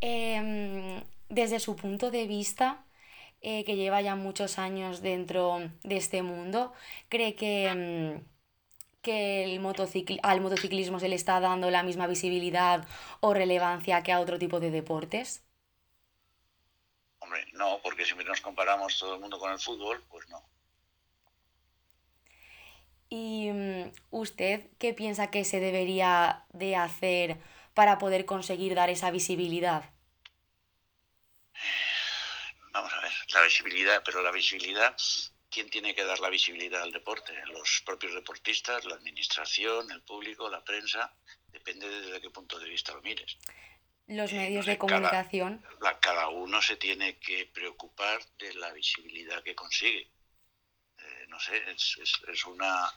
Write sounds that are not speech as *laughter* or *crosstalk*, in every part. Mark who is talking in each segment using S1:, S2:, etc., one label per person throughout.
S1: Em, desde su punto de vista, eh, que lleva ya muchos años dentro de este mundo, ¿cree que, em, que el al motociclismo se le está dando la misma visibilidad o relevancia que a otro tipo de deportes?
S2: Hombre, no, porque si nos comparamos todo el mundo con el fútbol, pues no.
S1: ¿Y mm, usted qué piensa que se debería de hacer para poder conseguir dar esa visibilidad?
S2: Vamos a ver, la visibilidad, pero la visibilidad, ¿quién tiene que dar la visibilidad al deporte? Los propios deportistas, la administración, el público, la prensa, depende desde qué punto de vista lo mires.
S1: Los eh, medios de comunicación.
S2: Cada, uno se tiene que preocupar de la visibilidad que consigue. Eh, no sé, es, es una...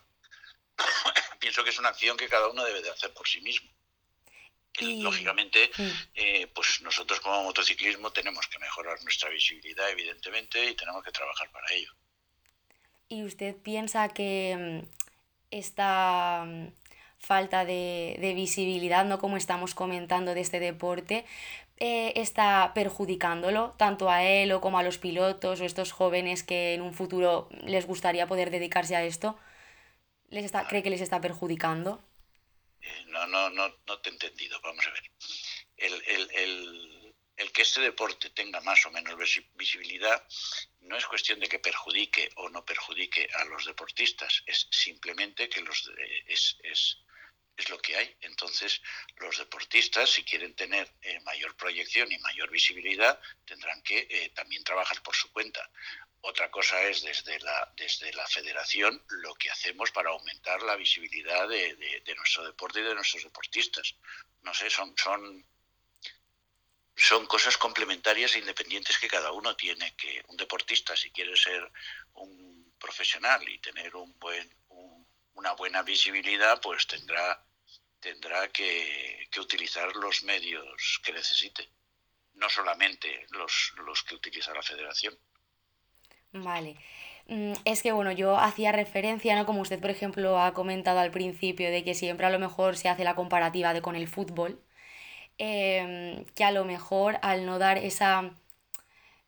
S2: *coughs* pienso que es una acción que cada uno debe de hacer por sí mismo lógicamente, eh, pues nosotros como motociclismo tenemos que mejorar nuestra visibilidad, evidentemente, y tenemos que trabajar para ello.
S1: ¿Y usted piensa que mm, esta mm, falta de, visibilidad, no como estamos comentando de este deporte, eh, está perjudicándolo, tanto a él o como a los pilotos o estos jóvenes que en un futuro les gustaría poder dedicarse a esto? ¿Les está, ¿Cree que les está perjudicando?
S2: No, no, no, te he entendido. Vamos a ver. El, que este deporte tenga más o menos visibilidad no es cuestión de que perjudique o no perjudique a los deportistas, es simplemente que los es, es, es lo que hay. Entonces, los deportistas, si quieren tener eh, mayor proyección y mayor visibilidad, tendrán que eh, también trabajar por su cuenta. Otra cosa es desde la, desde la federación lo que hacemos para aumentar la visibilidad de, nuestro deporte y de nuestros deportistas. No sé, son, son, son cosas complementarias e independientes que cada uno tiene. Que un deportista, si quiere ser un profesional y tener una buena visibilidad, pues tendrá, tendrá que, que utilizar los medios que necesite. No solamente los, los que utiliza la federación.
S1: Vale. Mm, es que bueno, yo hacía referencia, ¿no? Como usted, por ejemplo, ha comentado al principio, de que siempre a lo mejor se hace la comparativa de con el fútbol, em, que a lo mejor al no dar esa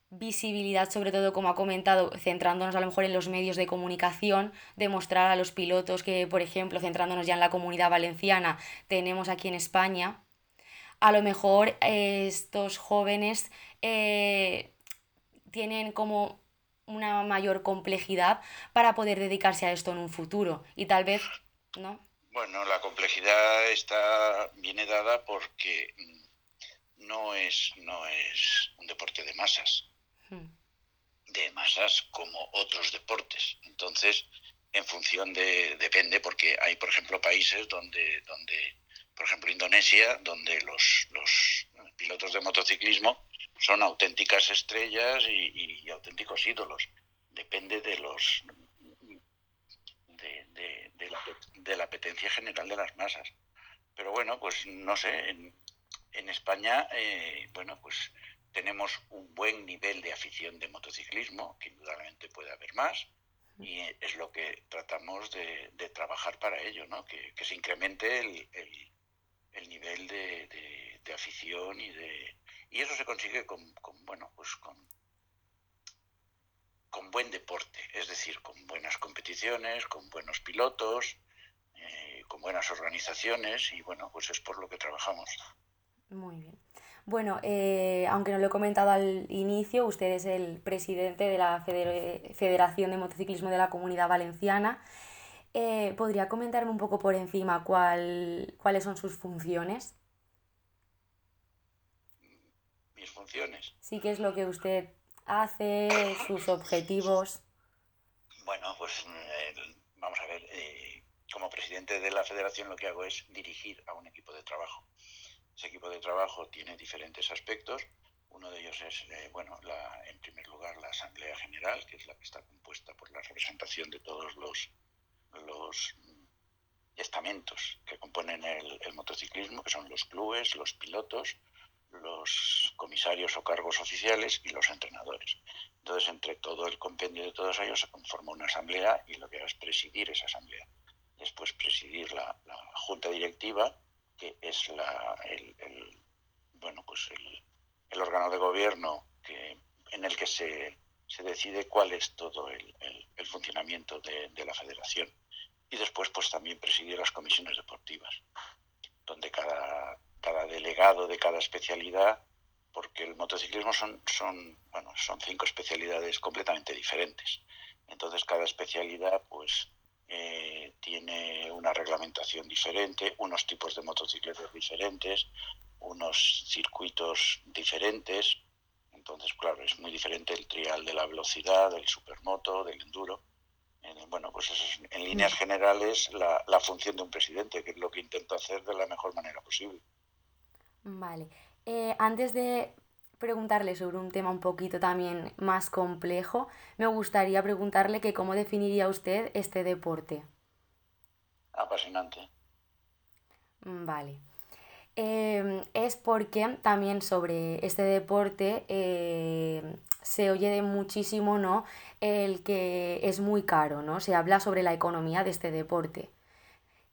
S1: visibilidad, sobre todo como ha comentado, centrándonos a lo mejor en los medios de comunicación, demostrar a los pilotos que, por ejemplo, centrándonos ya en la comunidad valenciana, tenemos aquí en España, a lo mejor estos jóvenes eh, tienen como una mayor complejidad para poder dedicarse a esto en un futuro y tal vez, ¿no?
S2: Bueno, la complejidad está viene dada porque no es no es un deporte de masas. Hmm. De masas como otros deportes. Entonces, en función de depende porque hay, por ejemplo, países donde donde por ejemplo, Indonesia, donde los, los pilotos de motociclismo son auténticas estrellas y, auténticos ídolos. Depende de los de, la, apetencia general de las masas. Pero bueno, pues no sé, en, España, eh, bueno, pues tenemos un buen nivel de afición de motociclismo, que indudablemente puede haber más, y es lo que tratamos de, trabajar para ello, ¿no? que, se incremente el, el, nivel de afición y de, y eso se consigue con, bueno, pues con, con buen deporte, es decir, con buenas competiciones, con buenos pilotos, eh, con buenas organizaciones y bueno, pues es por lo que trabajamos.
S1: Muy bien. Bueno, eh, aunque no lo he comentado al inicio, usted es el presidente de la Federación de Motociclismo de la Comunidad Valenciana. Eh, ¿Podría comentarme un poco por encima cuál, cuáles son sus funciones?
S2: Funciones.
S1: Sí, ¿qué es lo que usted hace? ¿Sus *clears throat* objetivos?
S2: Bueno, pues eh, vamos a ver, eh, como presidente de la federación lo que hago es dirigir a un equipo de trabajo. Ese equipo de trabajo tiene diferentes aspectos. Uno de ellos es, eh, bueno, la, en primer lugar, la Asamblea General, que es la que está compuesta por la representación de todos los, los estamentos que componen el motociclismo, que son los clubes, los pilotos, los comisarios o cargos oficiales y los entrenadores. Entonces, entre todo el compendio de todos ellos se conforma una asamblea y lo que hago es presidir esa asamblea. Después presidir la, junta directiva, que es la, el, bueno, pues el órgano de gobierno que, en el que se, se decide cuál es todo el, funcionamiento de, la federación. Y después, pues también presidir las comisiones deportivas, donde cada, cada delegado de cada especialidad, porque el motociclismo son, son, bueno, son cinco especialidades completamente diferentes. Entonces, cada especialidad, pues, eh, tiene una reglamentación diferente, unos tipos de motocicletas diferentes, unos circuitos diferentes. Entonces, claro, es muy diferente el trial de la velocidad, del supermoto, del enduro. bueno, pues eso es en líneas mm. generales la, la función de un presidente, que es lo que intento hacer de la mejor manera posible.
S1: Vale. Eh, antes de preguntarle sobre un tema un poquito también más complejo, me gustaría preguntarle que cómo definiría usted este deporte.
S2: Apasionante.
S1: Vale. Em, es porque también sobre este deporte eh, se oye de muchísimo, ¿no? El que es muy caro, ¿no? Se habla sobre la economía de este deporte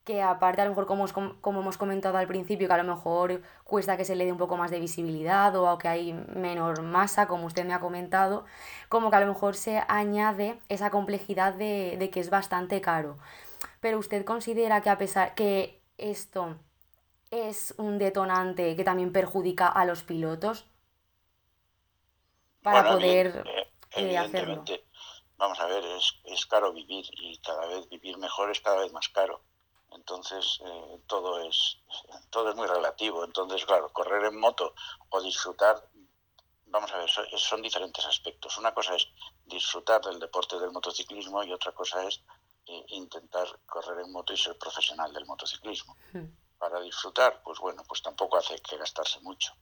S1: que aparte a lo mejor como, como hemos comentado al principio, que a lo mejor cuesta que se le dé un poco más de visibilidad o que hay menor masa, como usted me ha comentado, como que a lo mejor se añade esa complejidad de, de que es bastante caro. Pero usted considera que a pesar que esto es un detonante que también perjudica a los pilotos
S2: para poder eh, hacerlo. Vamos a ver, es, es caro vivir y cada vez vivir mejor es cada vez más caro entonces eh, todo es todo es muy relativo. Entonces claro correr en moto o disfrutar vamos a ver son, diferentes aspectos. Una cosa es disfrutar del deporte del motociclismo y otra cosa es eh, intentar correr en moto y ser profesional del motociclismo. Hmm. para disfrutar pues bueno pues tampoco hace que gastarse mucho.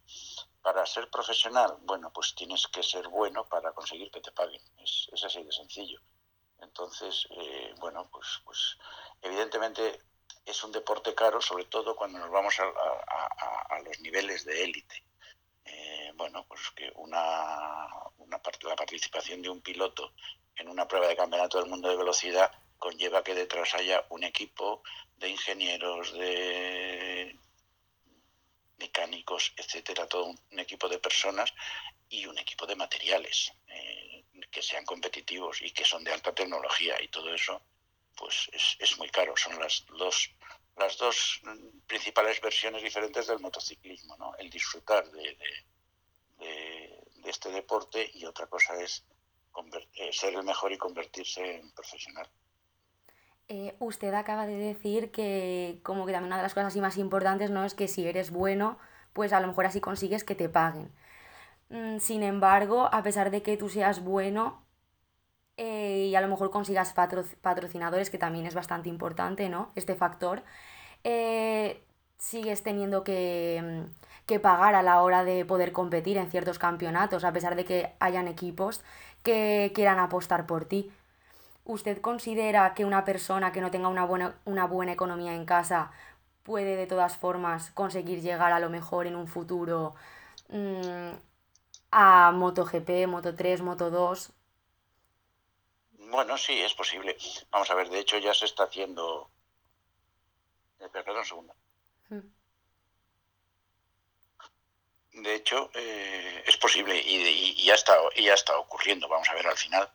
S2: Para ser profesional bueno pues tienes que ser bueno para conseguir que te paguen. Es, así de sencillo. Entonces eh, bueno pues pues evidentemente es un deporte caro, sobre todo cuando nos vamos a, los niveles de élite. Eh, bueno, pues que una, parte, la participación de un piloto en una prueba de campeonato del mundo de velocidad conlleva que detrás haya un equipo de ingenieros, de mecánicos, etcétera, todo un, equipo de personas y un equipo de materiales eh, que sean competitivos y que son de alta tecnología y todo eso pues es, muy caro. Son las dos, las dos principales versiones diferentes del motociclismo, ¿no? El disfrutar de, este deporte y otra cosa es eh, ser el mejor y convertirse en profesional.
S1: Eh, usted acaba de decir que como que también una de las cosas más importantes no es que si eres bueno, pues a lo mejor así consigues que te paguen. Mm, sin embargo, a pesar de que tú seas bueno, eh, y a lo mejor consigas patrocinadores, que también es bastante importante, ¿no? Este factor. Eh, sigues teniendo que, mm, que, pagar a la hora de poder competir en ciertos campeonatos, a pesar de que hayan equipos que quieran apostar por ti. ¿Usted considera que una persona que no tenga una buena, una buena economía en casa puede de todas formas conseguir llegar a lo mejor en un futuro mmm, a MotoGP, Moto3, Moto2?
S2: Bueno, sí, es posible. Vamos a ver, de hecho ya se está haciendo. Eh, perdón un segundo. Hmm. De hecho, eh, es posible y, ya está, y ya está ocurriendo. Vamos a ver al final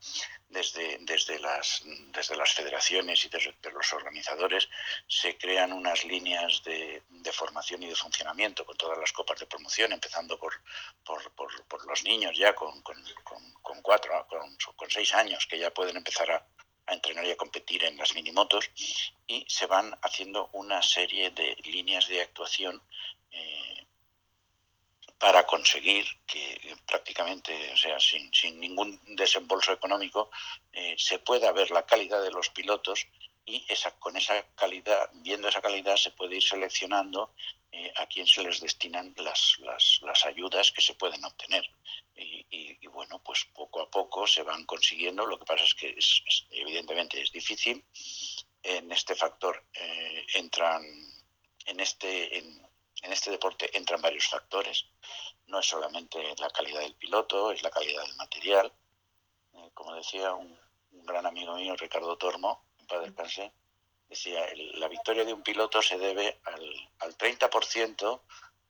S2: desde, desde, las, desde las federaciones y desde, los organizadores se crean unas líneas de, formación y de funcionamiento con todas las copas de promoción, empezando por, por, los niños ya con, con, cuatro, con, con, seis años, que ya pueden empezar a, entrenar y a competir en las minimotos, y se van haciendo una serie de líneas de actuación. Eh, para conseguir que prácticamente, o sea, sin, sin ningún desembolso económico, eh, se pueda ver la calidad de los pilotos y esa, con esa calidad, viendo esa calidad, se puede ir seleccionando eh, a quién se les destinan las, las, las, ayudas que se pueden obtener. Y, bueno, pues poco a poco se van consiguiendo. Lo que pasa es que es, evidentemente es difícil. En este factor eh, entran, en este, en, en este deporte entran varios factores. No es solamente la calidad del piloto, es la calidad del material. Eh, como decía un, gran amigo mío, Ricardo Tormo, en paz descanse, decía, la victoria de un piloto se debe al, al 30%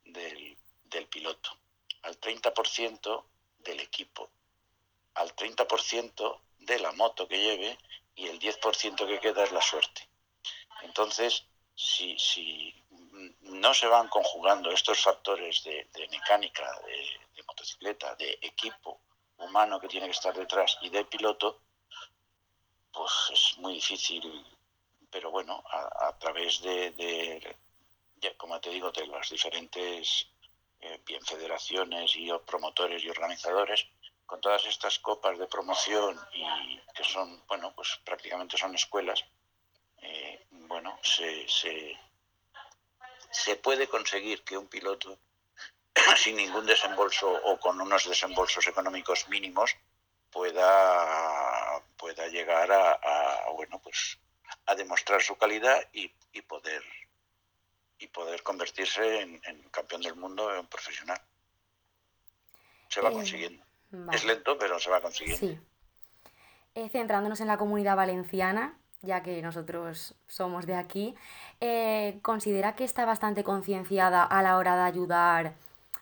S2: del, del piloto, al 30% del equipo, al 30% de la moto que lleve y el 10% que queda es la suerte. Entonces, si, si no se van conjugando estos factores de, mecánica, de, motocicleta, de equipo humano que tiene que estar detrás y de piloto, pues es muy difícil, pero bueno, a, través de, como te digo, de las diferentes eh, bien federaciones y promotores y organizadores, con todas estas copas de promoción y que son, bueno, pues prácticamente son escuelas, eh, bueno, se, se puede conseguir que un piloto *clears throat* sin ningún desembolso o con unos desembolsos económicos mínimos pueda, pueda llegar a, bueno pues a demostrar su calidad y, poder y poder convertirse en, campeón del mundo en profesional. Se va eh, consiguiendo. Es lento, pero se va consiguiendo. Sí.
S1: Eh, centrándonos en la comunidad valenciana, ya que nosotros somos de aquí, eh, considera que está bastante concienciada a la hora de ayudar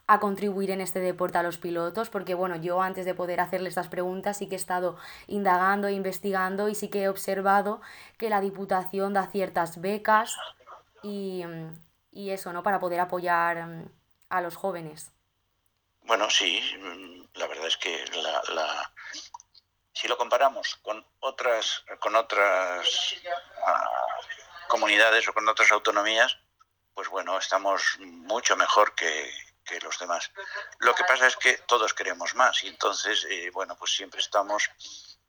S1: a contribuir en este deporte a los pilotos, porque bueno, yo antes de poder hacerle estas preguntas sí que he estado indagando e investigando y sí que he observado que la Diputación da ciertas becas y, eso, ¿no? Para poder apoyar mm, a los jóvenes.
S2: Bueno, sí, mm, la verdad es que la, si lo comparamos con otras, con otras ah, comunidades o con otras autonomías, pues bueno, estamos mucho mejor que, los demás. Lo que pasa es que todos queremos más y entonces, eh, bueno, pues siempre estamos,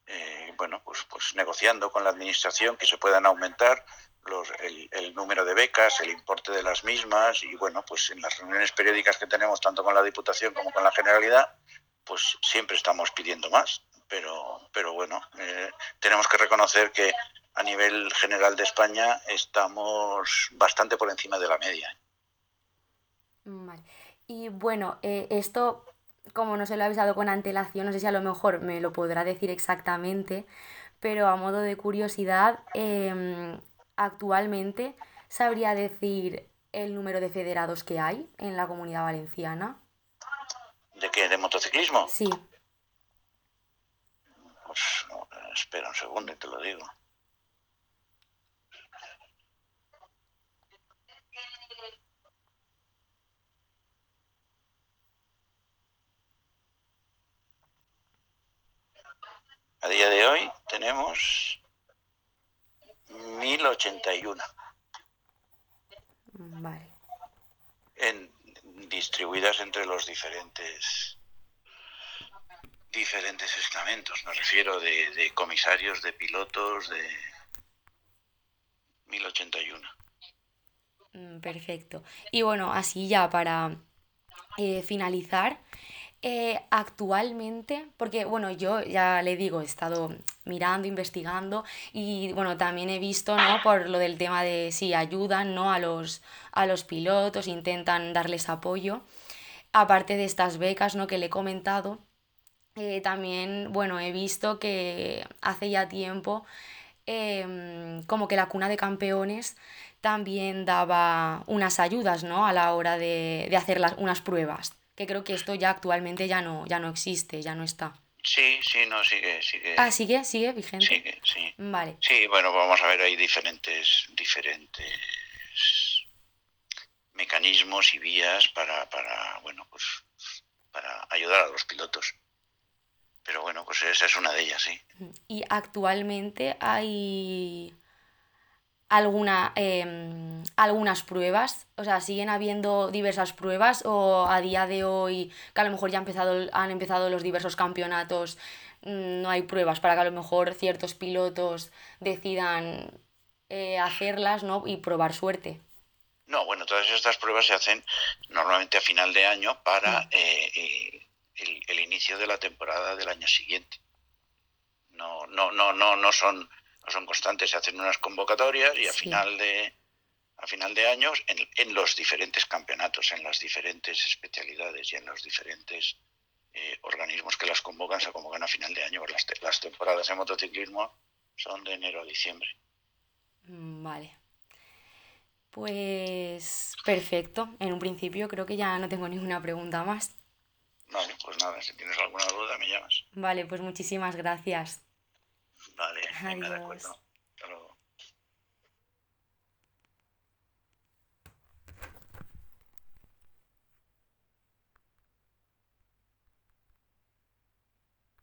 S2: eh, bueno, pues, pues negociando con la administración que se puedan aumentar los, el, el, número de becas, el importe de las mismas y bueno, pues en las reuniones periódicas que tenemos tanto con la Diputación como con la Generalidad, pues siempre estamos pidiendo más pero, pero bueno, eh, tenemos que reconocer que a nivel general de España estamos bastante por encima de la media.
S1: Y bueno, eh, esto, como no se lo ha avisado con antelación, no sé si a lo mejor me lo podrá decir exactamente, pero a modo de curiosidad, em, actualmente sabría decir el número de federados que hay en la comunidad valenciana.
S2: ¿De qué? ¿De motociclismo?
S1: Sí.
S2: Espera un segundo y te lo digo. A día de hoy tenemos 1081.
S1: Vale.
S2: En, distribuidas entre los diferentes diferentes estamentos, me refiero de, comisarios, de pilotos, de 1081.
S1: Mm, perfecto. Y bueno, así ya para eh, finalizar, eh, actualmente, porque bueno, yo ya le digo, he estado mirando, investigando y bueno, también he visto, ¿no? Por lo del tema de si ayudan, ¿no? A los, a los pilotos, intentan darles apoyo. Aparte de estas becas, ¿no? Que le he comentado, eh, también, bueno, he visto que hace ya tiempo em, como que la cuna de campeones también daba unas ayudas, ¿no? A la hora de, hacer las, unas pruebas, que creo que esto ya actualmente ya no, ya no existe, ya no está.
S2: Sí, sí, no, sigue, sigue.
S1: Ah, sigue, sigue vigente.
S2: Sigue, sí.
S1: Vale.
S2: Sí, bueno, vamos a ver, hay diferentes, diferentes mecanismos y vías para, para, bueno, pues para ayudar a los pilotos. Pero bueno, pues esa es una de ellas, sí.
S1: ¿Y actualmente hay alguna, em, algunas pruebas? O sea, ¿siguen habiendo diversas pruebas o a día de hoy, que a lo mejor ya han empezado, han empezado los diversos campeonatos, mm, no hay pruebas para que a lo mejor ciertos pilotos decidan eh, hacerlas ¿no? y probar suerte?
S2: No, bueno, todas estas pruebas se hacen normalmente a final de año para eh, eh, el, inicio de la temporada del año siguiente. No, no, no, no, no son, no son constantes, se hacen unas convocatorias y a final de a final de años en, en, los diferentes campeonatos, en las diferentes especialidades y en los diferentes eh, organismos que las convocan, se convocan a final de año. Las, las temporadas de motociclismo son de enero a diciembre.
S1: Mm, vale. Pues perfecto. En un principio creo que ya no tengo ninguna pregunta más.
S2: Vale, pues nada, si tienes alguna duda me llamas.
S1: Vale, pues muchísimas gracias.
S2: Vale, venga, de
S1: Adiós.
S2: acuerdo.